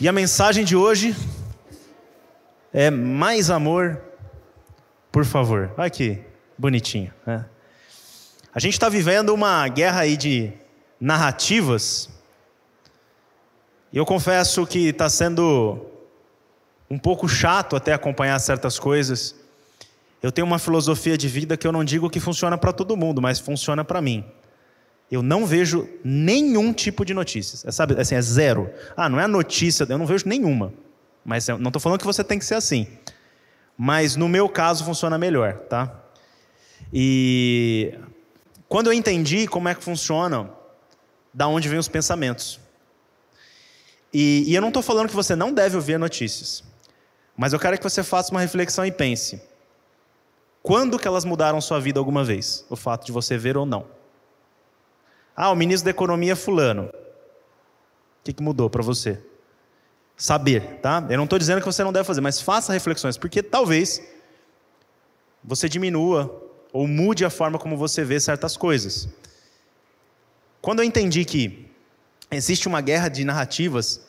E a mensagem de hoje é mais amor, por favor. Olha que bonitinho. Né? A gente está vivendo uma guerra aí de narrativas. E eu confesso que está sendo um pouco chato até acompanhar certas coisas. Eu tenho uma filosofia de vida que eu não digo que funciona para todo mundo, mas funciona para mim. Eu não vejo nenhum tipo de notícias. É, sabe, assim, é zero. Ah, não é notícia, eu não vejo nenhuma. Mas não estou falando que você tem que ser assim. Mas no meu caso funciona melhor, tá? E quando eu entendi como é que funciona, da onde vêm os pensamentos. E, e eu não estou falando que você não deve ouvir notícias. Mas eu quero que você faça uma reflexão e pense. Quando que elas mudaram sua vida alguma vez? O fato de você ver ou não. Ah, o ministro da Economia é fulano. O que, que mudou para você? Saber, tá? Eu não estou dizendo que você não deve fazer, mas faça reflexões, porque talvez você diminua ou mude a forma como você vê certas coisas. Quando eu entendi que existe uma guerra de narrativas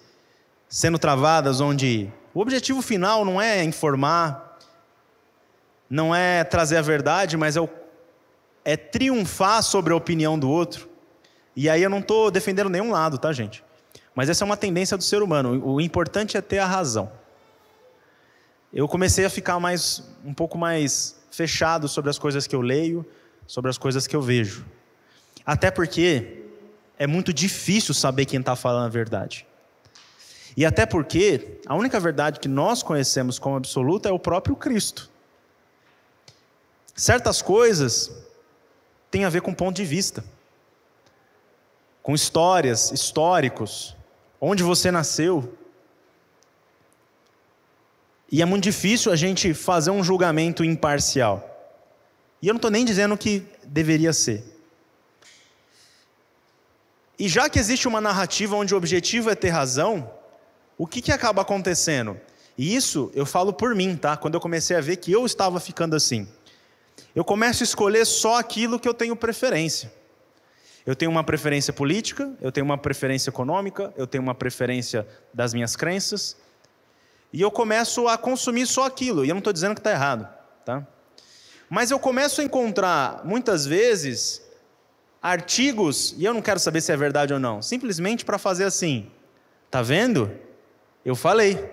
sendo travadas, onde o objetivo final não é informar, não é trazer a verdade, mas é, o, é triunfar sobre a opinião do outro. E aí eu não estou defendendo nenhum lado, tá, gente? Mas essa é uma tendência do ser humano. O importante é ter a razão. Eu comecei a ficar mais um pouco mais fechado sobre as coisas que eu leio, sobre as coisas que eu vejo. Até porque é muito difícil saber quem está falando a verdade. E até porque a única verdade que nós conhecemos como absoluta é o próprio Cristo. Certas coisas têm a ver com ponto de vista com histórias, históricos, onde você nasceu. E é muito difícil a gente fazer um julgamento imparcial. E eu não estou nem dizendo que deveria ser. E já que existe uma narrativa onde o objetivo é ter razão, o que, que acaba acontecendo? E isso eu falo por mim, tá? Quando eu comecei a ver que eu estava ficando assim. Eu começo a escolher só aquilo que eu tenho preferência. Eu tenho uma preferência política, eu tenho uma preferência econômica, eu tenho uma preferência das minhas crenças. E eu começo a consumir só aquilo. E eu não estou dizendo que está errado, tá? Mas eu começo a encontrar, muitas vezes, artigos, e eu não quero saber se é verdade ou não, simplesmente para fazer assim. Tá vendo? Eu falei.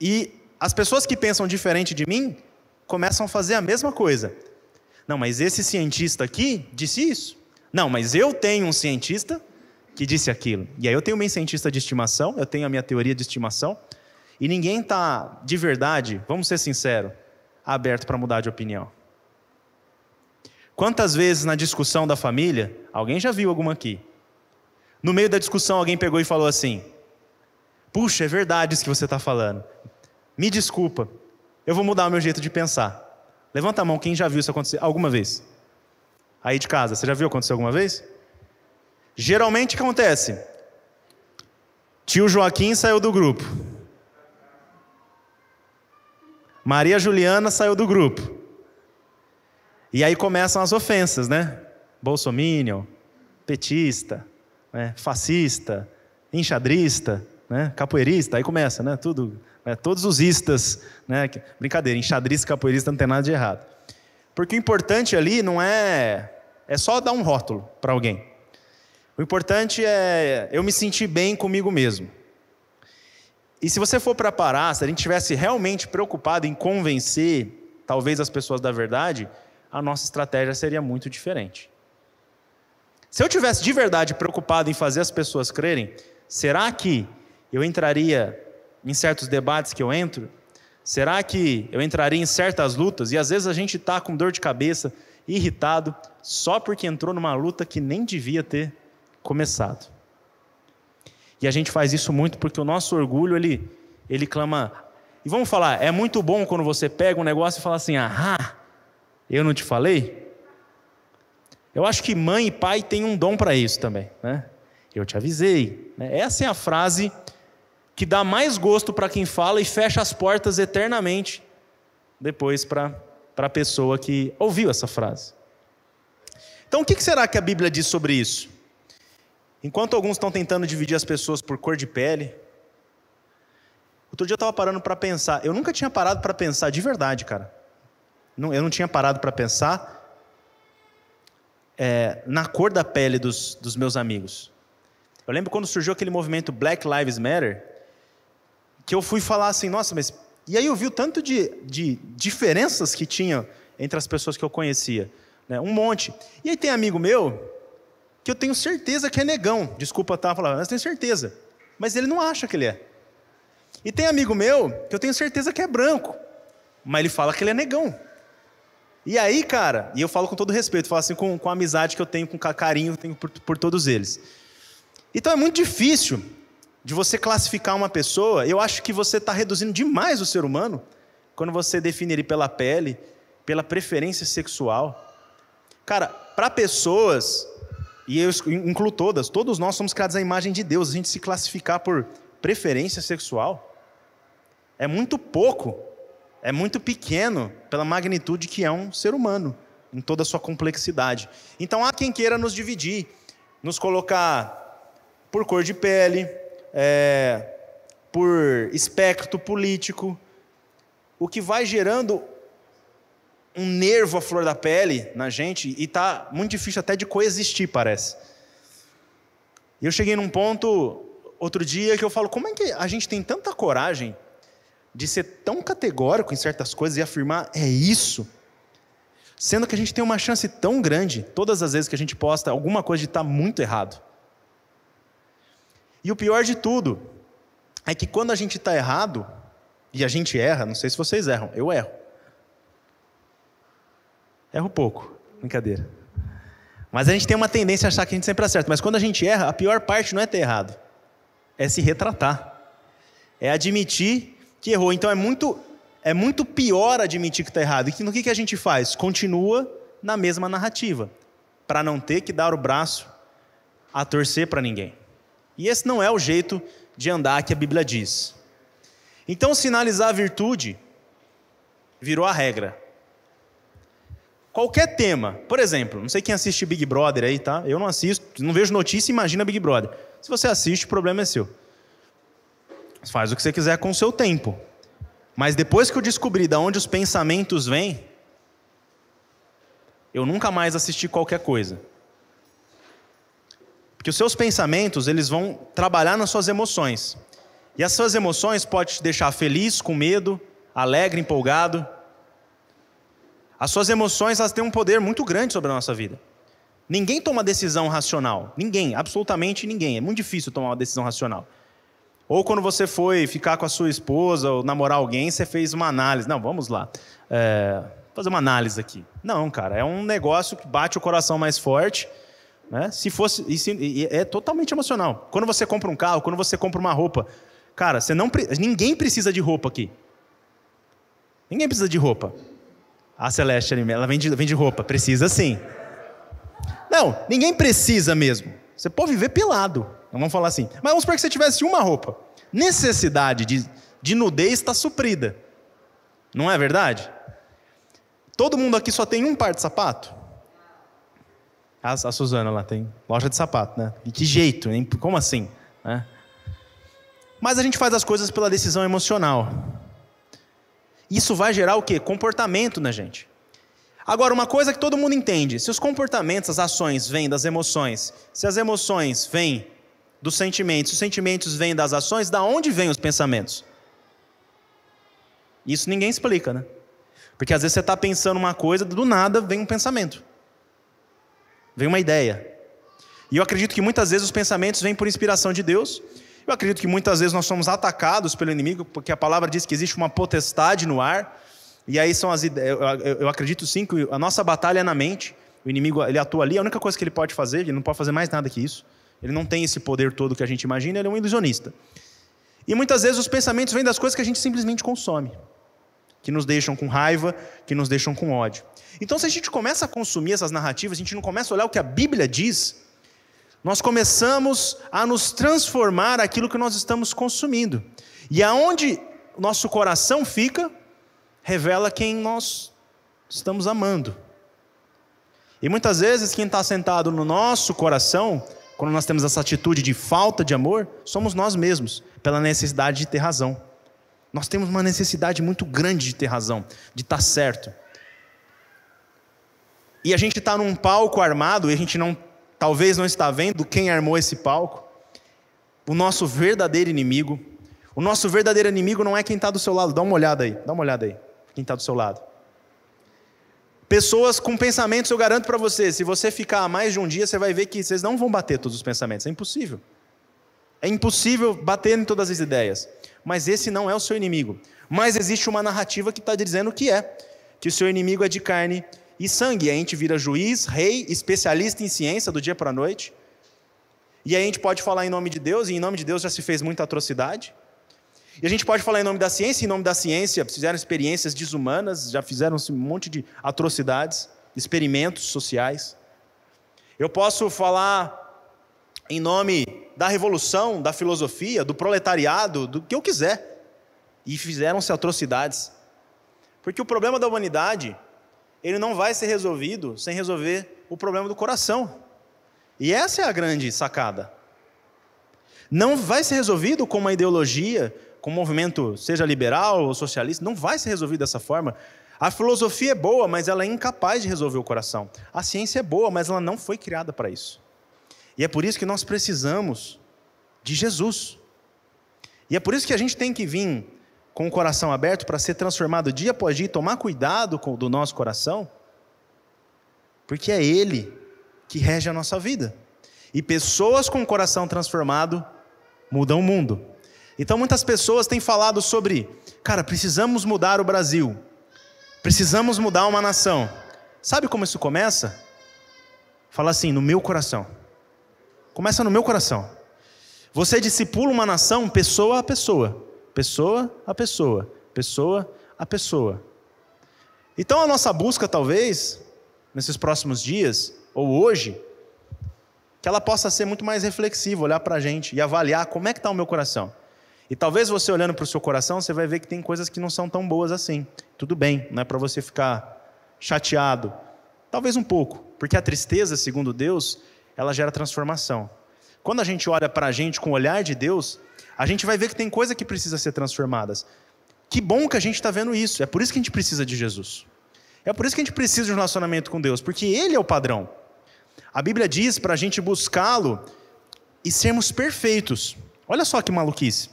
E as pessoas que pensam diferente de mim começam a fazer a mesma coisa. Não, mas esse cientista aqui disse isso. Não, mas eu tenho um cientista que disse aquilo. E aí eu tenho meu cientista de estimação, eu tenho a minha teoria de estimação, e ninguém está, de verdade, vamos ser sinceros, aberto para mudar de opinião. Quantas vezes na discussão da família, alguém já viu alguma aqui? No meio da discussão, alguém pegou e falou assim: Puxa, é verdade isso que você está falando. Me desculpa, eu vou mudar o meu jeito de pensar. Levanta a mão quem já viu isso acontecer alguma vez aí de casa. Você já viu acontecer alguma vez? Geralmente acontece? Tio Joaquim saiu do grupo. Maria Juliana saiu do grupo. E aí começam as ofensas, né? Bolsominion, petista, né? fascista, enxadrista, né? capoeirista, aí começa, né? Tudo, né? todos os istas, né? Brincadeira, enxadrista capoeirista não tem nada de errado. Porque o importante ali não é é só dar um rótulo para alguém. O importante é eu me sentir bem comigo mesmo. E se você for para parar, se a gente tivesse realmente preocupado em convencer, talvez as pessoas da verdade, a nossa estratégia seria muito diferente. Se eu tivesse de verdade preocupado em fazer as pessoas crerem, será que eu entraria em certos debates que eu entro? Será que eu entraria em certas lutas? E às vezes a gente está com dor de cabeça, irritado, só porque entrou numa luta que nem devia ter começado. E a gente faz isso muito porque o nosso orgulho, ele, ele clama. E vamos falar, é muito bom quando você pega um negócio e fala assim: ah, eu não te falei? Eu acho que mãe e pai têm um dom para isso também, né? Eu te avisei. Né? Essa é a frase que dá mais gosto para quem fala e fecha as portas eternamente depois para para a pessoa que ouviu essa frase. Então, o que será que a Bíblia diz sobre isso? Enquanto alguns estão tentando dividir as pessoas por cor de pele, outro dia eu estava parando para pensar. Eu nunca tinha parado para pensar de verdade, cara. Eu não tinha parado para pensar é, na cor da pele dos, dos meus amigos. Eu lembro quando surgiu aquele movimento Black Lives Matter, que eu fui falar assim, nossa, mas. E aí eu vi o tanto de, de diferenças que tinha entre as pessoas que eu conhecia. Né? Um monte. E aí tem amigo meu que eu tenho certeza que é negão. Desculpa estar tá, falando, mas tenho certeza. Mas ele não acha que ele é. E tem amigo meu que eu tenho certeza que é branco. Mas ele fala que ele é negão. E aí, cara, e eu falo com todo respeito, falo assim com, com a amizade que eu tenho, com o carinho que eu tenho por, por todos eles. Então é muito difícil de você classificar uma pessoa. Eu acho que você está reduzindo demais o ser humano quando você define ele pela pele, pela preferência sexual. Cara, para pessoas, e eu incluo todas, todos nós somos criados à imagem de Deus, a gente se classificar por preferência sexual é muito pouco é muito pequeno pela magnitude que é um ser humano, em toda a sua complexidade. Então há quem queira nos dividir, nos colocar por cor de pele, é, por espectro político, o que vai gerando um nervo à flor da pele na gente e está muito difícil até de coexistir, parece. E eu cheguei num ponto outro dia que eu falo: como é que a gente tem tanta coragem de ser tão categórico em certas coisas e afirmar é isso, sendo que a gente tem uma chance tão grande, todas as vezes que a gente posta alguma coisa de estar tá muito errado. E o pior de tudo é que quando a gente está errado, e a gente erra, não sei se vocês erram, eu erro. Erro pouco, brincadeira. Mas a gente tem uma tendência a achar que a gente sempre acerta. Mas quando a gente erra, a pior parte não é ter errado, é se retratar. É admitir que errou. Então é muito, é muito pior admitir que está errado. E no que, que a gente faz? Continua na mesma narrativa, para não ter que dar o braço a torcer para ninguém. E esse não é o jeito de andar que a Bíblia diz. Então, sinalizar a virtude virou a regra. Qualquer tema, por exemplo, não sei quem assiste Big Brother aí, tá? Eu não assisto, não vejo notícia, imagina Big Brother. Se você assiste, o problema é seu. Faz o que você quiser com o seu tempo. Mas depois que eu descobri de onde os pensamentos vêm, eu nunca mais assisti qualquer coisa. Porque os seus pensamentos, eles vão trabalhar nas suas emoções. E as suas emoções podem te deixar feliz, com medo, alegre, empolgado. As suas emoções, elas têm um poder muito grande sobre a nossa vida. Ninguém toma decisão racional. Ninguém, absolutamente ninguém. É muito difícil tomar uma decisão racional. Ou quando você foi ficar com a sua esposa ou namorar alguém, você fez uma análise. Não, vamos lá. É, fazer uma análise aqui. Não, cara, é um negócio que bate o coração mais forte. Né? Se fosse. E é totalmente emocional. Quando você compra um carro, quando você compra uma roupa. Cara, você não, ninguém precisa de roupa aqui. Ninguém precisa de roupa. A Celeste, ela vende, vende roupa. Precisa sim. Não, ninguém precisa mesmo. Você pode viver pelado. Vamos falar assim. Mas vamos supor que você tivesse uma roupa. Necessidade de, de nudez está suprida. Não é verdade? Todo mundo aqui só tem um par de sapato? A, a Suzana lá tem loja de sapato, né? E que jeito, hein? Como assim? É. Mas a gente faz as coisas pela decisão emocional. Isso vai gerar o quê? Comportamento na gente. Agora, uma coisa que todo mundo entende: se os comportamentos, as ações vêm das emoções, se as emoções vêm dos sentimentos, os sentimentos vêm das ações, da onde vêm os pensamentos? Isso ninguém explica, né? Porque às vezes você está pensando uma coisa, do nada vem um pensamento, vem uma ideia. E eu acredito que muitas vezes os pensamentos vêm por inspiração de Deus. Eu acredito que muitas vezes nós somos atacados pelo inimigo, porque a palavra diz que existe uma potestade no ar. E aí são as ideias. Eu acredito sim que a nossa batalha é na mente. O inimigo ele atua ali. A única coisa que ele pode fazer, ele não pode fazer mais nada que isso. Ele não tem esse poder todo que a gente imagina, ele é um ilusionista. E muitas vezes os pensamentos vêm das coisas que a gente simplesmente consome, que nos deixam com raiva, que nos deixam com ódio. Então, se a gente começa a consumir essas narrativas, a gente não começa a olhar o que a Bíblia diz, nós começamos a nos transformar aquilo que nós estamos consumindo. E aonde nosso coração fica, revela quem nós estamos amando. E muitas vezes quem está sentado no nosso coração quando nós temos essa atitude de falta de amor, somos nós mesmos, pela necessidade de ter razão. Nós temos uma necessidade muito grande de ter razão, de estar certo. E a gente está num palco armado e a gente não, talvez não está vendo quem armou esse palco. O nosso verdadeiro inimigo. O nosso verdadeiro inimigo não é quem está do seu lado. Dá uma olhada aí, dá uma olhada aí. Quem está do seu lado. Pessoas com pensamentos, eu garanto para você, se você ficar mais de um dia, você vai ver que vocês não vão bater todos os pensamentos. É impossível. É impossível bater em todas as ideias. Mas esse não é o seu inimigo. Mas existe uma narrativa que está dizendo que é. Que o seu inimigo é de carne e sangue. E a gente vira juiz, rei, especialista em ciência do dia para a noite. E a gente pode falar em nome de Deus, e em nome de Deus já se fez muita atrocidade. E a gente pode falar em nome da ciência, em nome da ciência fizeram experiências desumanas, já fizeram um monte de atrocidades, experimentos sociais. Eu posso falar em nome da revolução, da filosofia, do proletariado, do que eu quiser. E fizeram-se atrocidades. Porque o problema da humanidade, ele não vai ser resolvido sem resolver o problema do coração. E essa é a grande sacada. Não vai ser resolvido com uma ideologia, com um movimento, seja liberal ou socialista, não vai ser resolvido dessa forma. A filosofia é boa, mas ela é incapaz de resolver o coração. A ciência é boa, mas ela não foi criada para isso. E é por isso que nós precisamos de Jesus. E é por isso que a gente tem que vir com o coração aberto para ser transformado dia após dia e tomar cuidado com, do nosso coração, porque é Ele que rege a nossa vida. E pessoas com o coração transformado mudam o mundo. Então muitas pessoas têm falado sobre, cara, precisamos mudar o Brasil. Precisamos mudar uma nação. Sabe como isso começa? Fala assim, no meu coração. Começa no meu coração. Você discipula uma nação pessoa a pessoa, pessoa a pessoa, pessoa a pessoa. Então a nossa busca, talvez, nesses próximos dias, ou hoje, que ela possa ser muito mais reflexiva, olhar para a gente e avaliar como é que está o meu coração. E talvez você olhando para o seu coração, você vai ver que tem coisas que não são tão boas assim. Tudo bem, não é para você ficar chateado. Talvez um pouco, porque a tristeza, segundo Deus, ela gera transformação. Quando a gente olha para a gente com o olhar de Deus, a gente vai ver que tem coisa que precisa ser transformadas. Que bom que a gente está vendo isso. É por isso que a gente precisa de Jesus. É por isso que a gente precisa de um relacionamento com Deus, porque Ele é o padrão. A Bíblia diz para a gente buscá-lo e sermos perfeitos. Olha só que maluquice.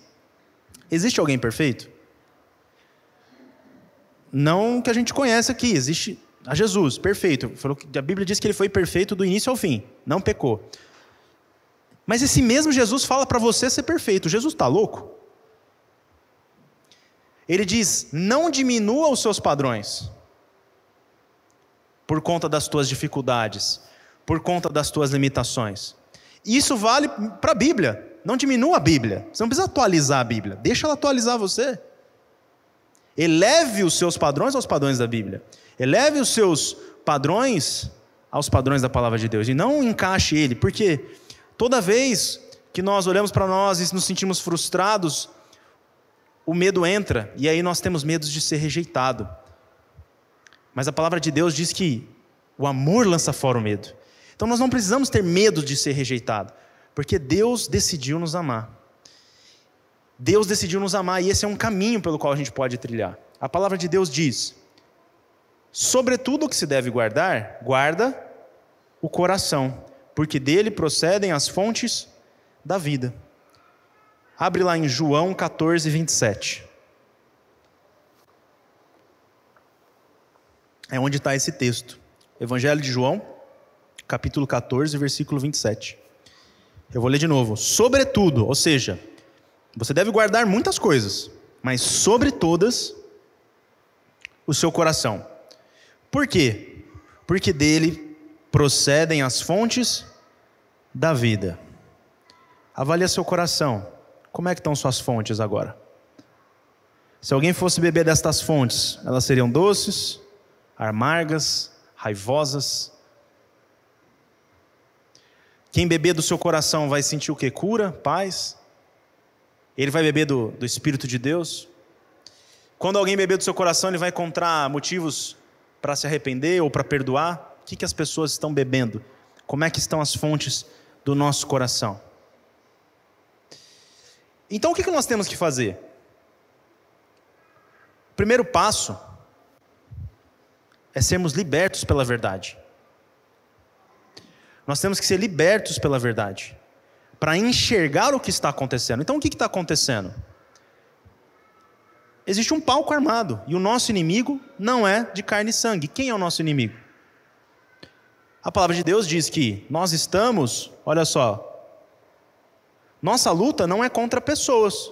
Existe alguém perfeito? Não que a gente conhece aqui, existe a Jesus, perfeito. A Bíblia diz que ele foi perfeito do início ao fim, não pecou. Mas esse mesmo Jesus fala para você ser perfeito. Jesus está louco? Ele diz: não diminua os seus padrões por conta das tuas dificuldades, por conta das tuas limitações. Isso vale para a Bíblia. Não diminua a Bíblia. Você não precisa atualizar a Bíblia. Deixa ela atualizar você. Eleve os seus padrões aos padrões da Bíblia. Eleve os seus padrões aos padrões da palavra de Deus. E não encaixe ele, porque toda vez que nós olhamos para nós e nos sentimos frustrados, o medo entra, e aí nós temos medo de ser rejeitado. Mas a palavra de Deus diz que o amor lança fora o medo. Então nós não precisamos ter medo de ser rejeitado. Porque Deus decidiu nos amar. Deus decidiu nos amar e esse é um caminho pelo qual a gente pode trilhar. A palavra de Deus diz: Sobretudo o que se deve guardar, guarda o coração, porque dele procedem as fontes da vida. Abre lá em João 14, 27. É onde está esse texto. Evangelho de João, capítulo 14, versículo 27. Eu vou ler de novo. Sobretudo, ou seja, você deve guardar muitas coisas, mas sobre todas, o seu coração. Por quê? Porque dele procedem as fontes da vida. Avalie seu coração. Como é que estão suas fontes agora? Se alguém fosse beber destas fontes, elas seriam doces, amargas, raivosas, quem beber do seu coração vai sentir o que? Cura, paz. Ele vai beber do, do Espírito de Deus. Quando alguém beber do seu coração, ele vai encontrar motivos para se arrepender ou para perdoar. O que, que as pessoas estão bebendo? Como é que estão as fontes do nosso coração. Então o que nós temos que fazer? O primeiro passo é sermos libertos pela verdade. Nós temos que ser libertos pela verdade, para enxergar o que está acontecendo. Então, o que está acontecendo? Existe um palco armado, e o nosso inimigo não é de carne e sangue. Quem é o nosso inimigo? A palavra de Deus diz que nós estamos, olha só, nossa luta não é contra pessoas,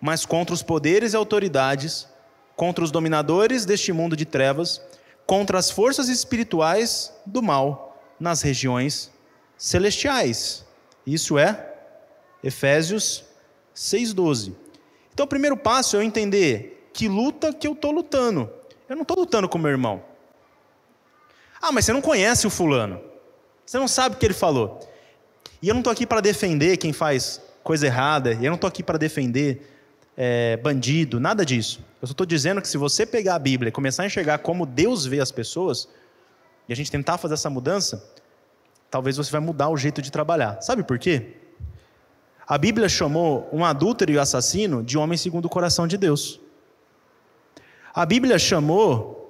mas contra os poderes e autoridades, contra os dominadores deste mundo de trevas, contra as forças espirituais do mal nas regiões celestiais. Isso é Efésios 6,12. Então, o primeiro passo é eu entender que luta que eu estou lutando. Eu não estou lutando com meu irmão. Ah, mas você não conhece o fulano. Você não sabe o que ele falou. E eu não estou aqui para defender quem faz coisa errada. E eu não estou aqui para defender é, bandido, nada disso. Eu só estou dizendo que se você pegar a Bíblia e começar a enxergar como Deus vê as pessoas, e a gente tentar fazer essa mudança, talvez você vai mudar o jeito de trabalhar. Sabe por quê? A Bíblia chamou um adúltero e um assassino de homem segundo o coração de Deus. A Bíblia chamou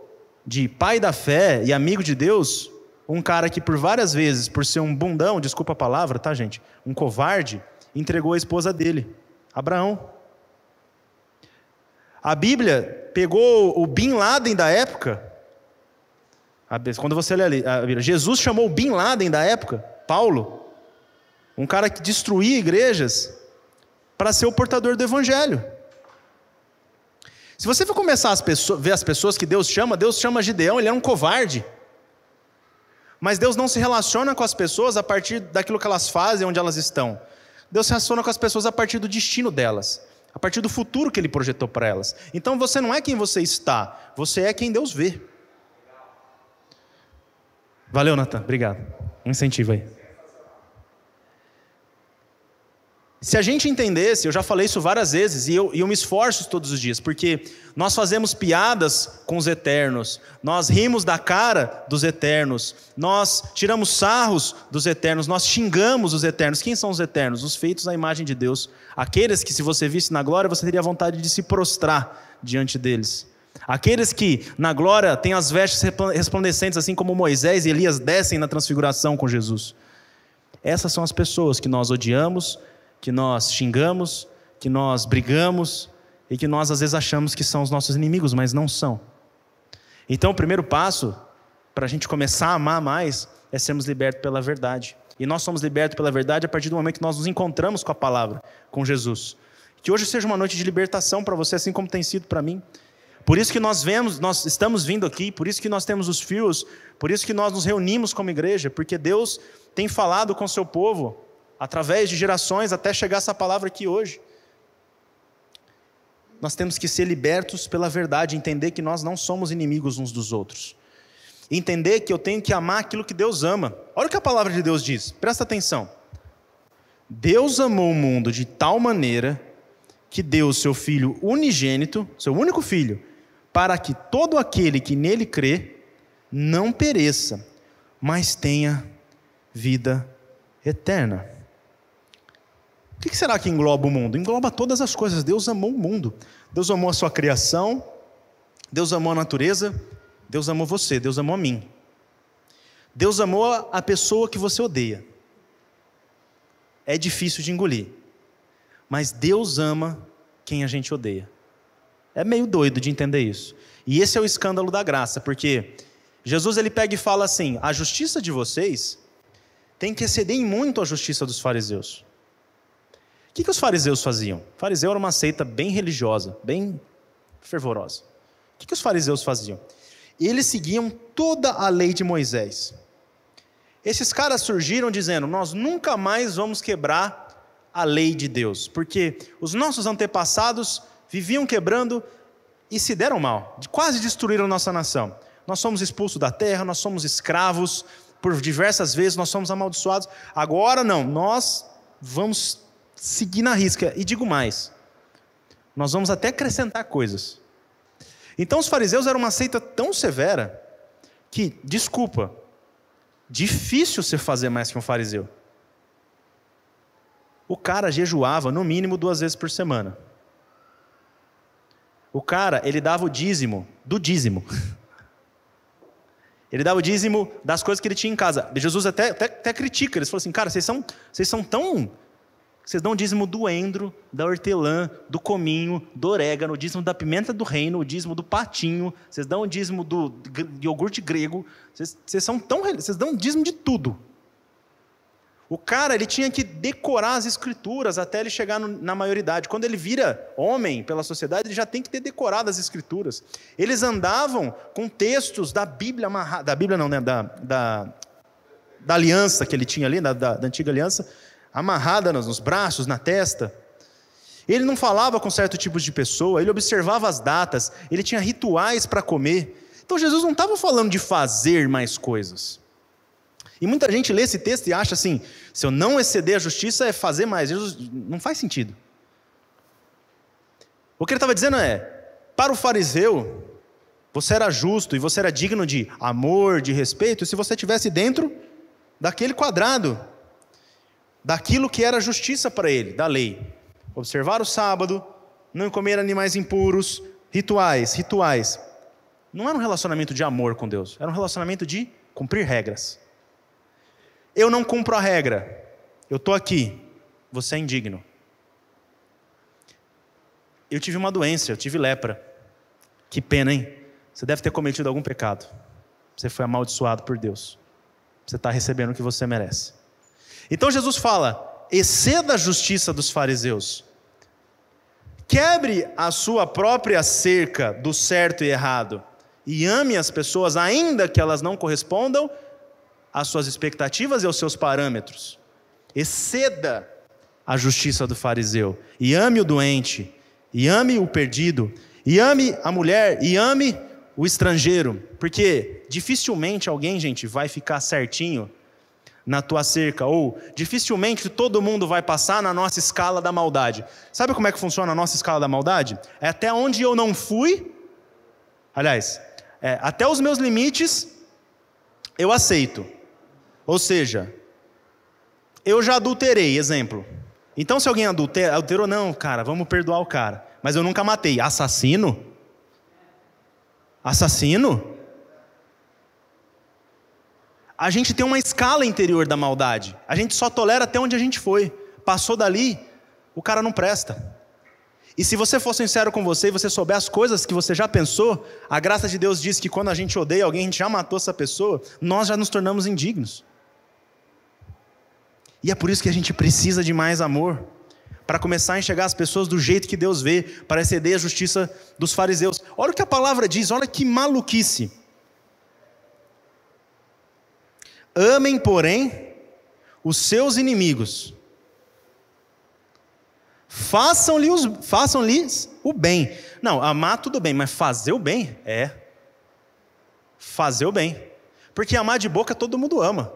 de pai da fé e amigo de Deus um cara que por várias vezes, por ser um bundão, desculpa a palavra, tá gente? Um covarde, entregou a esposa dele, Abraão. A Bíblia pegou o Bin Laden da época. Quando você lê ali, a Bíblia, Jesus chamou o Bin Laden da época, Paulo, um cara que destruía igrejas, para ser o portador do evangelho. Se você for começar a ver as pessoas que Deus chama, Deus chama Gideão, ele é um covarde. Mas Deus não se relaciona com as pessoas a partir daquilo que elas fazem, onde elas estão. Deus se relaciona com as pessoas a partir do destino delas a partir do futuro que ele projetou para elas. Então você não é quem você está, você é quem Deus vê. Valeu, Natan, obrigado. Um incentivo aí. Se a gente entendesse, eu já falei isso várias vezes e eu, e eu me esforço todos os dias, porque nós fazemos piadas com os eternos, nós rimos da cara dos eternos, nós tiramos sarros dos eternos, nós xingamos os eternos. Quem são os eternos? Os feitos à imagem de Deus. Aqueles que, se você visse na glória, você teria vontade de se prostrar diante deles. Aqueles que na glória têm as vestes resplandecentes, assim como Moisés e Elias descem na transfiguração com Jesus. Essas são as pessoas que nós odiamos que nós xingamos, que nós brigamos e que nós às vezes achamos que são os nossos inimigos, mas não são. Então, o primeiro passo para a gente começar a amar mais é sermos libertos pela verdade. E nós somos libertos pela verdade a partir do momento que nós nos encontramos com a palavra, com Jesus. Que hoje seja uma noite de libertação para você, assim como tem sido para mim. Por isso que nós vemos, nós estamos vindo aqui, por isso que nós temos os fios, por isso que nós nos reunimos como igreja, porque Deus tem falado com o seu povo através de gerações até chegar essa palavra aqui hoje. Nós temos que ser libertos pela verdade, entender que nós não somos inimigos uns dos outros. Entender que eu tenho que amar aquilo que Deus ama. Olha o que a palavra de Deus diz, presta atenção. Deus amou o mundo de tal maneira que deu o seu filho unigênito, seu único filho, para que todo aquele que nele crê não pereça, mas tenha vida eterna. O que será que engloba o mundo? Engloba todas as coisas. Deus amou o mundo. Deus amou a sua criação. Deus amou a natureza. Deus amou você. Deus amou a mim. Deus amou a pessoa que você odeia. É difícil de engolir. Mas Deus ama quem a gente odeia. É meio doido de entender isso. E esse é o escândalo da graça, porque Jesus ele pega e fala assim: a justiça de vocês tem que exceder em muito a justiça dos fariseus. O que, que os fariseus faziam? O fariseu era uma seita bem religiosa, bem fervorosa. O que, que os fariseus faziam? Eles seguiam toda a lei de Moisés. Esses caras surgiram dizendo: Nós nunca mais vamos quebrar a lei de Deus, porque os nossos antepassados viviam quebrando e se deram mal, quase destruíram nossa nação. Nós somos expulsos da terra, nós somos escravos por diversas vezes, nós somos amaldiçoados. Agora não, nós vamos seguir na risca. E digo mais: nós vamos até acrescentar coisas. Então os fariseus eram uma seita tão severa que, desculpa, difícil você fazer mais que um fariseu. O cara jejuava no mínimo duas vezes por semana. O cara, ele dava o dízimo do dízimo. Ele dava o dízimo das coisas que ele tinha em casa. Jesus até, até, até critica, eles falam assim, cara, vocês são, vocês são tão... Vocês dão o dízimo do endro, da hortelã, do cominho, do orégano, o dízimo da pimenta do reino, o dízimo do patinho, vocês dão o dízimo do iogurte grego, vocês, vocês são tão... Vocês dão o dízimo de tudo. O cara ele tinha que decorar as escrituras até ele chegar no, na maioridade. Quando ele vira homem pela sociedade, ele já tem que ter decorado as escrituras. Eles andavam com textos da Bíblia amarrada, da Bíblia não, né? da, da, da aliança que ele tinha ali, da, da, da antiga aliança, amarrada nos, braços, na testa. Ele não falava com certo tipo de pessoa, ele observava as datas, ele tinha rituais para comer. Então Jesus não estava falando de fazer mais coisas. E muita gente lê esse texto e acha assim: se eu não exceder a justiça é fazer mais. Jesus, não faz sentido. O que ele estava dizendo é: para o fariseu, você era justo e você era digno de amor, de respeito, se você estivesse dentro daquele quadrado, daquilo que era justiça para ele, da lei. Observar o sábado, não comer animais impuros, rituais, rituais. Não era um relacionamento de amor com Deus, era um relacionamento de cumprir regras. Eu não cumpro a regra. Eu estou aqui. Você é indigno. Eu tive uma doença, eu tive lepra. Que pena, hein? Você deve ter cometido algum pecado. Você foi amaldiçoado por Deus. Você está recebendo o que você merece. Então Jesus fala: exceda a justiça dos fariseus. Quebre a sua própria cerca do certo e errado. E ame as pessoas, ainda que elas não correspondam às suas expectativas e aos seus parâmetros. Exceda a justiça do fariseu. E ame o doente, e ame o perdido, e ame a mulher, e ame o estrangeiro. Porque dificilmente alguém, gente, vai ficar certinho na tua cerca, ou dificilmente todo mundo vai passar na nossa escala da maldade. Sabe como é que funciona a nossa escala da maldade? É até onde eu não fui, aliás, é, até os meus limites eu aceito. Ou seja, eu já adulterei, exemplo. Então, se alguém adultera, adulterou, não, cara, vamos perdoar o cara. Mas eu nunca matei. Assassino? Assassino? A gente tem uma escala interior da maldade. A gente só tolera até onde a gente foi. Passou dali, o cara não presta. E se você for sincero com você e você souber as coisas que você já pensou, a graça de Deus diz que quando a gente odeia alguém, a gente já matou essa pessoa, nós já nos tornamos indignos. E é por isso que a gente precisa de mais amor. Para começar a enxergar as pessoas do jeito que Deus vê, para exceder a justiça dos fariseus. Olha o que a palavra diz, olha que maluquice. Amem, porém, os seus inimigos. Façam-lhes façam o bem. Não, amar tudo bem, mas fazer o bem é. Fazer o bem. Porque amar de boca todo mundo ama.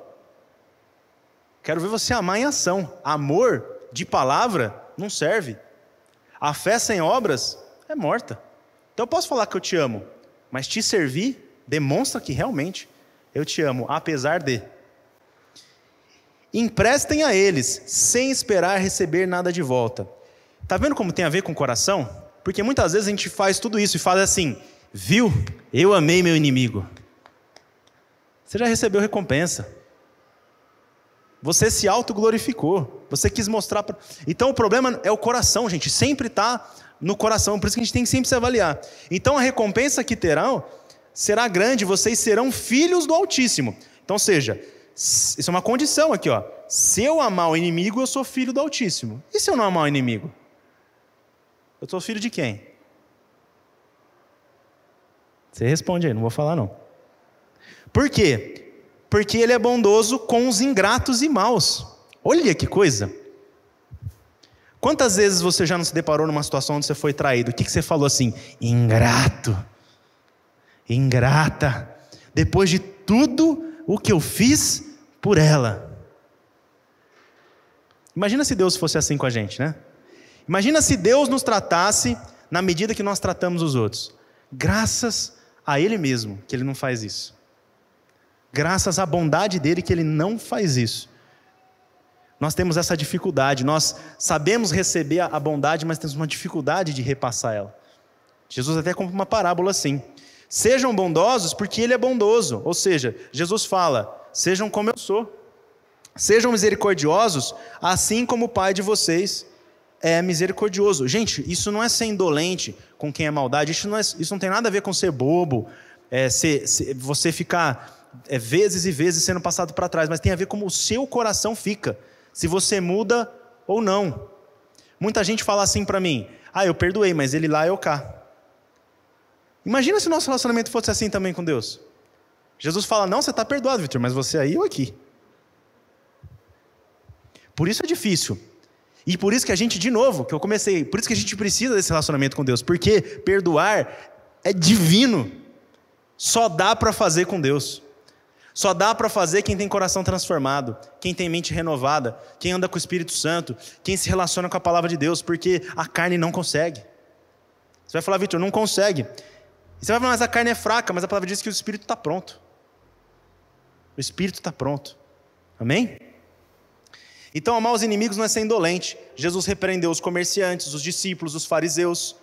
Quero ver você amar em ação. Amor de palavra não serve. A fé sem obras é morta. Então eu posso falar que eu te amo, mas te servir demonstra que realmente eu te amo, apesar de. Emprestem a eles, sem esperar receber nada de volta. Tá vendo como tem a ver com o coração? Porque muitas vezes a gente faz tudo isso e fala assim: viu, eu amei meu inimigo. Você já recebeu recompensa. Você se autoglorificou. Você quis mostrar. Pra... Então o problema é o coração, gente. Sempre está no coração. Por isso que a gente tem que sempre se avaliar. Então a recompensa que terão será grande. Vocês serão filhos do Altíssimo. Então, seja, isso é uma condição aqui, ó. Se eu amar o inimigo, eu sou filho do Altíssimo. E se eu não amar o inimigo? Eu sou filho de quem? Você responde aí, não vou falar não. Por quê? porque ele é bondoso com os ingratos e maus. Olha que coisa. Quantas vezes você já não se deparou numa situação onde você foi traído? O que, que você falou assim? Ingrato, ingrata, depois de tudo o que eu fiz por ela. Imagina se Deus fosse assim com a gente, né? Imagina se Deus nos tratasse na medida que nós tratamos os outros. Graças a Ele mesmo que Ele não faz isso. Graças à bondade dele que ele não faz isso. Nós temos essa dificuldade, nós sabemos receber a bondade, mas temos uma dificuldade de repassar ela. Jesus até conta uma parábola assim: Sejam bondosos porque Ele é bondoso. Ou seja, Jesus fala: Sejam como eu sou. Sejam misericordiosos, assim como o Pai de vocês é misericordioso. Gente, isso não é ser indolente com quem é maldade, isso não, é, isso não tem nada a ver com ser bobo, é, ser, ser, você ficar é, vezes e vezes sendo passado para trás, mas tem a ver como o seu coração fica, se você muda ou não. Muita gente fala assim para mim: ah, eu perdoei, mas ele lá, eu cá. Imagina se nosso relacionamento fosse assim também com Deus. Jesus fala: não, você está perdoado, Vitor, mas você aí ou aqui. Por isso é difícil. E por isso que a gente, de novo, que eu comecei, por isso que a gente precisa desse relacionamento com Deus, porque perdoar é divino. Só dá para fazer com Deus. Só dá para fazer quem tem coração transformado, quem tem mente renovada, quem anda com o Espírito Santo, quem se relaciona com a palavra de Deus, porque a carne não consegue. Você vai falar, Vitor, não consegue. E você vai falar, mas a carne é fraca, mas a palavra diz que o Espírito está pronto. O Espírito está pronto. Amém? Então, amar os inimigos não é ser indolente. Jesus repreendeu os comerciantes, os discípulos, os fariseus.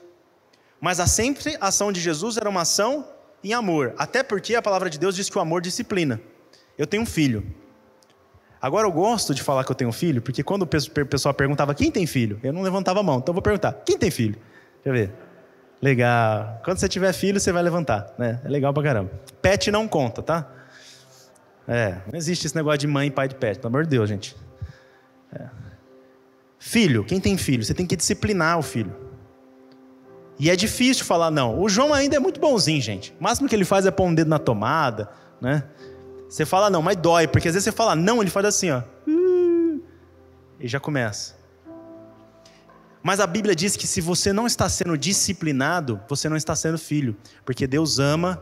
Mas a sempre ação de Jesus era uma ação em amor. Até porque a palavra de Deus diz que o amor disciplina. Eu tenho um filho. Agora eu gosto de falar que eu tenho um filho, porque quando o pessoal perguntava quem tem filho, eu não levantava a mão. Então eu vou perguntar: quem tem filho? Deixa eu ver. Legal. Quando você tiver filho, você vai levantar. Né? É legal pra caramba. Pet não conta, tá? É, não existe esse negócio de mãe e pai de pet, pelo amor de Deus, gente. É. Filho, quem tem filho? Você tem que disciplinar o filho. E é difícil falar não. O João ainda é muito bonzinho, gente. O máximo que ele faz é pôr um dedo na tomada, né? Você fala não, mas dói, porque às vezes você fala não, ele faz assim, ó. E já começa. Mas a Bíblia diz que se você não está sendo disciplinado, você não está sendo filho, porque Deus ama,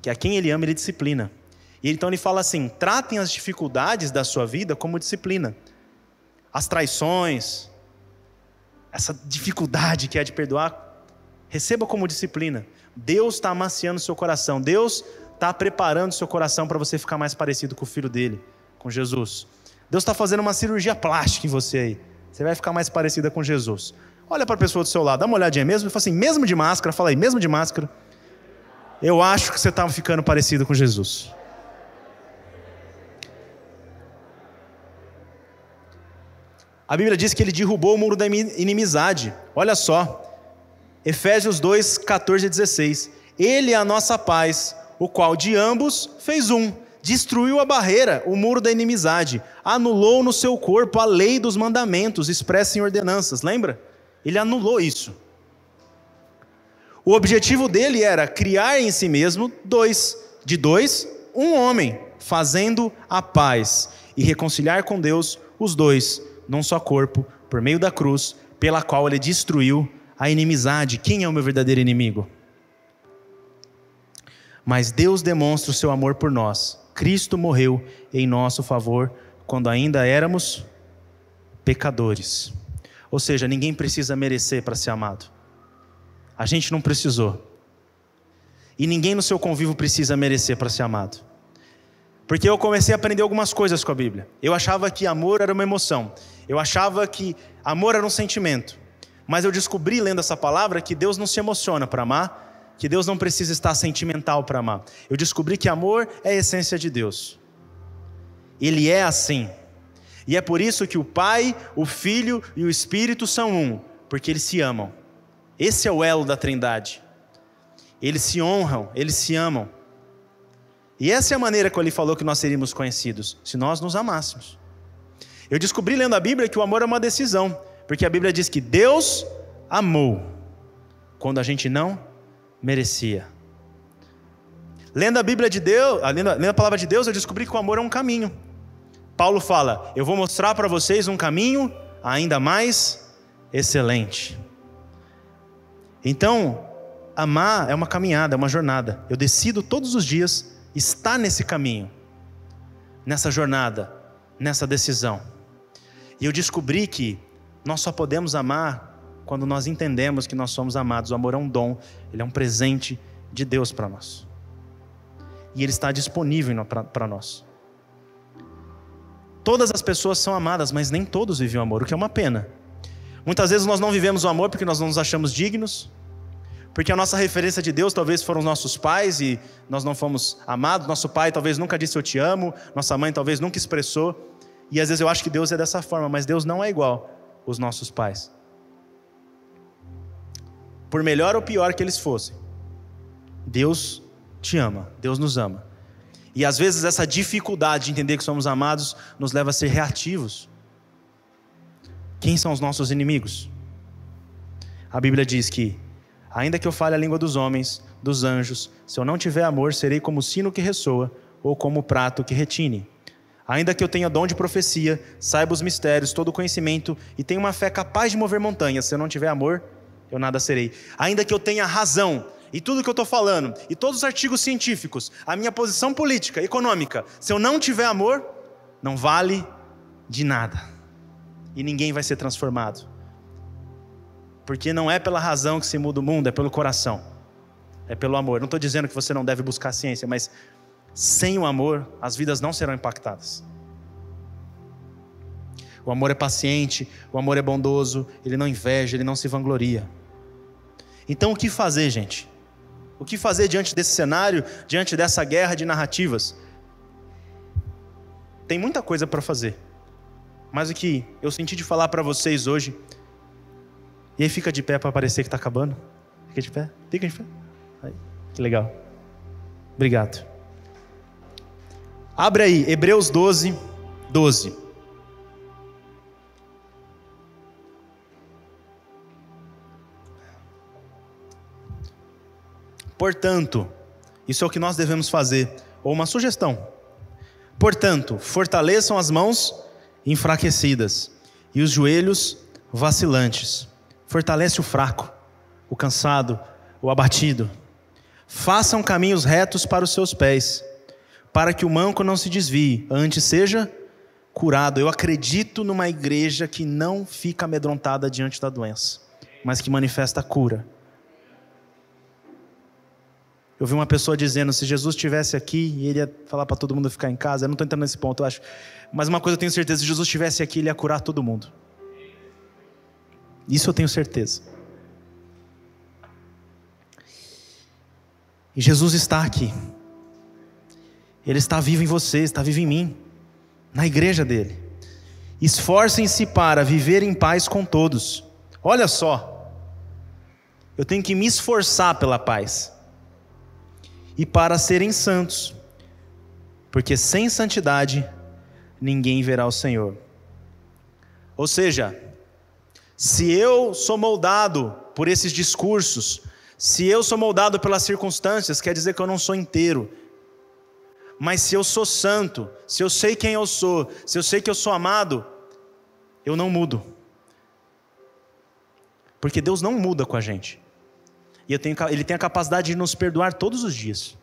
que a quem Ele ama, Ele disciplina. E então ele fala assim: tratem as dificuldades da sua vida como disciplina. As traições, essa dificuldade que é de perdoar, receba como disciplina. Deus está amaciando seu coração. Deus está preparando seu coração para você ficar mais parecido com o filho dele, com Jesus. Deus está fazendo uma cirurgia plástica em você aí. Você vai ficar mais parecida com Jesus. Olha para a pessoa do seu lado, dá uma olhadinha mesmo e fala assim: mesmo de máscara, fala aí, mesmo de máscara, eu acho que você está ficando parecido com Jesus. A Bíblia diz que ele derrubou o muro da inimizade. Olha só. Efésios 2, 14 e 16. Ele é a nossa paz, o qual de ambos fez um. Destruiu a barreira, o muro da inimizade. Anulou no seu corpo a lei dos mandamentos expressa em ordenanças. Lembra? Ele anulou isso. O objetivo dele era criar em si mesmo dois, de dois, um homem, fazendo a paz e reconciliar com Deus os dois num só corpo, por meio da cruz, pela qual ele destruiu a inimizade. Quem é o meu verdadeiro inimigo? Mas Deus demonstra o seu amor por nós. Cristo morreu em nosso favor quando ainda éramos pecadores. Ou seja, ninguém precisa merecer para ser amado. A gente não precisou. E ninguém no seu convívio precisa merecer para ser amado. Porque eu comecei a aprender algumas coisas com a Bíblia. Eu achava que amor era uma emoção. Eu achava que amor era um sentimento. Mas eu descobri lendo essa palavra que Deus não se emociona para amar, que Deus não precisa estar sentimental para amar. Eu descobri que amor é a essência de Deus. Ele é assim. E é por isso que o Pai, o Filho e o Espírito são um, porque eles se amam. Esse é o elo da Trindade. Eles se honram, eles se amam. E essa é a maneira que ele falou que nós seríamos conhecidos, se nós nos amássemos. Eu descobri lendo a Bíblia que o amor é uma decisão, porque a Bíblia diz que Deus amou quando a gente não merecia. Lendo a Bíblia de Deus, lendo a, lendo a palavra de Deus, eu descobri que o amor é um caminho. Paulo fala: Eu vou mostrar para vocês um caminho ainda mais excelente. Então, amar é uma caminhada, é uma jornada. Eu decido todos os dias está nesse caminho, nessa jornada, nessa decisão. E eu descobri que nós só podemos amar quando nós entendemos que nós somos amados. O amor é um dom, ele é um presente de Deus para nós. E ele está disponível para nós. Todas as pessoas são amadas, mas nem todos vivem o amor, o que é uma pena. Muitas vezes nós não vivemos o amor porque nós não nos achamos dignos, porque a nossa referência de Deus talvez foram os nossos pais e nós não fomos amados, nosso pai talvez nunca disse eu te amo, nossa mãe talvez nunca expressou. E às vezes eu acho que Deus é dessa forma, mas Deus não é igual os nossos pais. Por melhor ou pior que eles fossem, Deus te ama, Deus nos ama. E às vezes essa dificuldade de entender que somos amados nos leva a ser reativos. Quem são os nossos inimigos? A Bíblia diz que, ainda que eu fale a língua dos homens, dos anjos, se eu não tiver amor, serei como o sino que ressoa ou como o prato que retine. Ainda que eu tenha dom de profecia, saiba os mistérios, todo o conhecimento e tenha uma fé capaz de mover montanhas, se eu não tiver amor, eu nada serei. Ainda que eu tenha razão e tudo que eu estou falando, e todos os artigos científicos, a minha posição política, econômica, se eu não tiver amor, não vale de nada. E ninguém vai ser transformado. Porque não é pela razão que se muda o mundo, é pelo coração. É pelo amor. Não estou dizendo que você não deve buscar ciência, mas sem o amor, as vidas não serão impactadas. O amor é paciente, o amor é bondoso, ele não inveja, ele não se vangloria. Então o que fazer, gente? O que fazer diante desse cenário, diante dessa guerra de narrativas? Tem muita coisa para fazer. Mas o que eu senti de falar para vocês hoje. E aí fica de pé para parecer que está acabando. Fica de pé, fica de pé. Aí, que legal. Obrigado. Abre aí, Hebreus 12, 12. Portanto, isso é o que nós devemos fazer, ou uma sugestão. Portanto, fortaleçam as mãos enfraquecidas e os joelhos vacilantes. Fortalece o fraco, o cansado, o abatido. Façam caminhos retos para os seus pés, para que o manco não se desvie, antes seja curado. Eu acredito numa igreja que não fica amedrontada diante da doença, mas que manifesta cura eu vi uma pessoa dizendo: se Jesus estivesse aqui, ele ia falar para todo mundo ficar em casa. Eu não estou entrando nesse ponto, eu acho. Mas uma coisa eu tenho certeza: se Jesus estivesse aqui, ele ia curar todo mundo. Isso eu tenho certeza. E Jesus está aqui. Ele está vivo em você, está vivo em mim, na igreja dele. Esforcem-se para viver em paz com todos. Olha só, eu tenho que me esforçar pela paz e para serem santos, porque sem santidade ninguém verá o Senhor. Ou seja, se eu sou moldado por esses discursos, se eu sou moldado pelas circunstâncias, quer dizer que eu não sou inteiro. Mas se eu sou santo, se eu sei quem eu sou, se eu sei que eu sou amado, eu não mudo. Porque Deus não muda com a gente. E tenho, Ele tem a capacidade de nos perdoar todos os dias.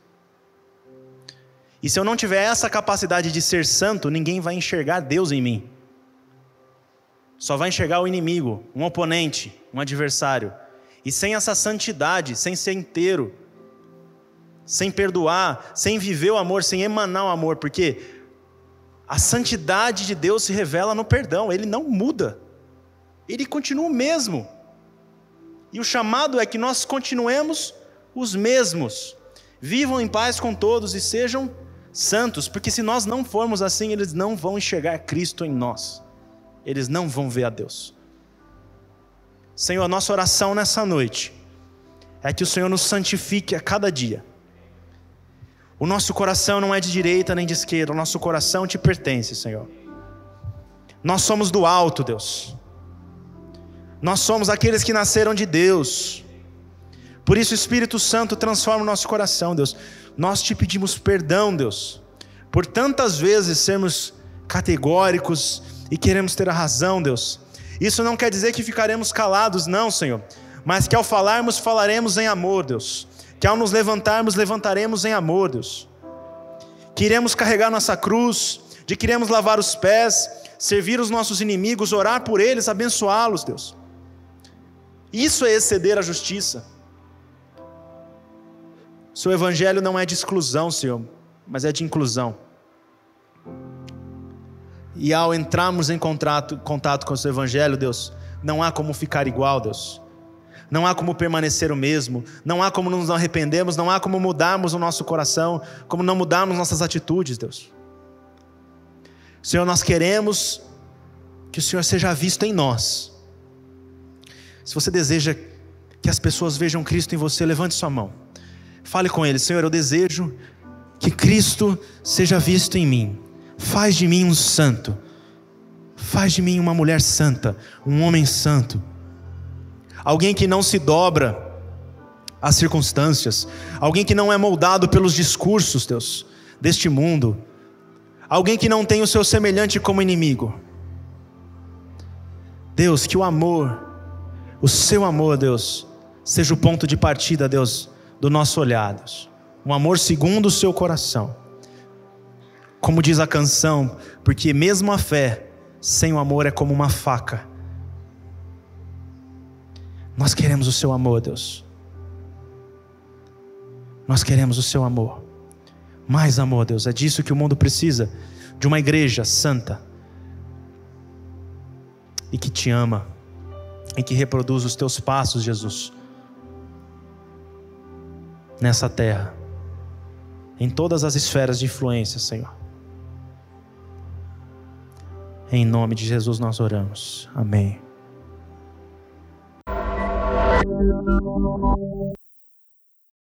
E se eu não tiver essa capacidade de ser santo, ninguém vai enxergar Deus em mim. Só vai enxergar o inimigo, um oponente, um adversário. E sem essa santidade, sem ser inteiro, sem perdoar, sem viver o amor, sem emanar o amor, porque a santidade de Deus se revela no perdão, ele não muda, ele continua o mesmo. E o chamado é que nós continuemos os mesmos. Vivam em paz com todos e sejam santos, porque se nós não formos assim, eles não vão enxergar Cristo em nós. Eles não vão ver a Deus. Senhor, a nossa oração nessa noite é que o Senhor nos santifique a cada dia. O nosso coração não é de direita nem de esquerda, o nosso coração te pertence, Senhor. Nós somos do alto, Deus. Nós somos aqueles que nasceram de Deus. Por isso o Espírito Santo transforma o nosso coração, Deus. Nós te pedimos perdão, Deus, por tantas vezes sermos categóricos e queremos ter a razão, Deus. Isso não quer dizer que ficaremos calados, não, Senhor, mas que ao falarmos, falaremos em amor, Deus. Que ao nos levantarmos, levantaremos em amor, Deus. Que iremos carregar nossa cruz, de que iremos lavar os pés, servir os nossos inimigos, orar por eles, abençoá-los, Deus. Isso é exceder a justiça. Seu evangelho não é de exclusão, Senhor, mas é de inclusão. E ao entrarmos em contato, com o seu evangelho, Deus, não há como ficar igual, Deus. Não há como permanecer o mesmo, não há como nos arrependermos, não há como mudarmos o nosso coração, como não mudarmos nossas atitudes, Deus. Senhor, nós queremos que o Senhor seja visto em nós. Se você deseja que as pessoas vejam Cristo em você, levante sua mão. Fale com Ele, Senhor, eu desejo que Cristo seja visto em mim. Faz de mim um santo. Faz de mim uma mulher santa, um homem santo. Alguém que não se dobra às circunstâncias, alguém que não é moldado pelos discursos, Deus, deste mundo. Alguém que não tem o seu semelhante como inimigo. Deus, que o amor, o seu amor, Deus, seja o ponto de partida, Deus, do nosso olhar, Deus. Um amor segundo o seu coração. Como diz a canção, porque mesmo a fé sem o amor é como uma faca. Nós queremos o seu amor, Deus. Nós queremos o seu amor. Mais amor, Deus. É disso que o mundo precisa. De uma igreja santa. E que te ama. E que reproduz os teus passos, Jesus nessa terra, em todas as esferas de influência, Senhor. Em nome de Jesus nós oramos. Amém.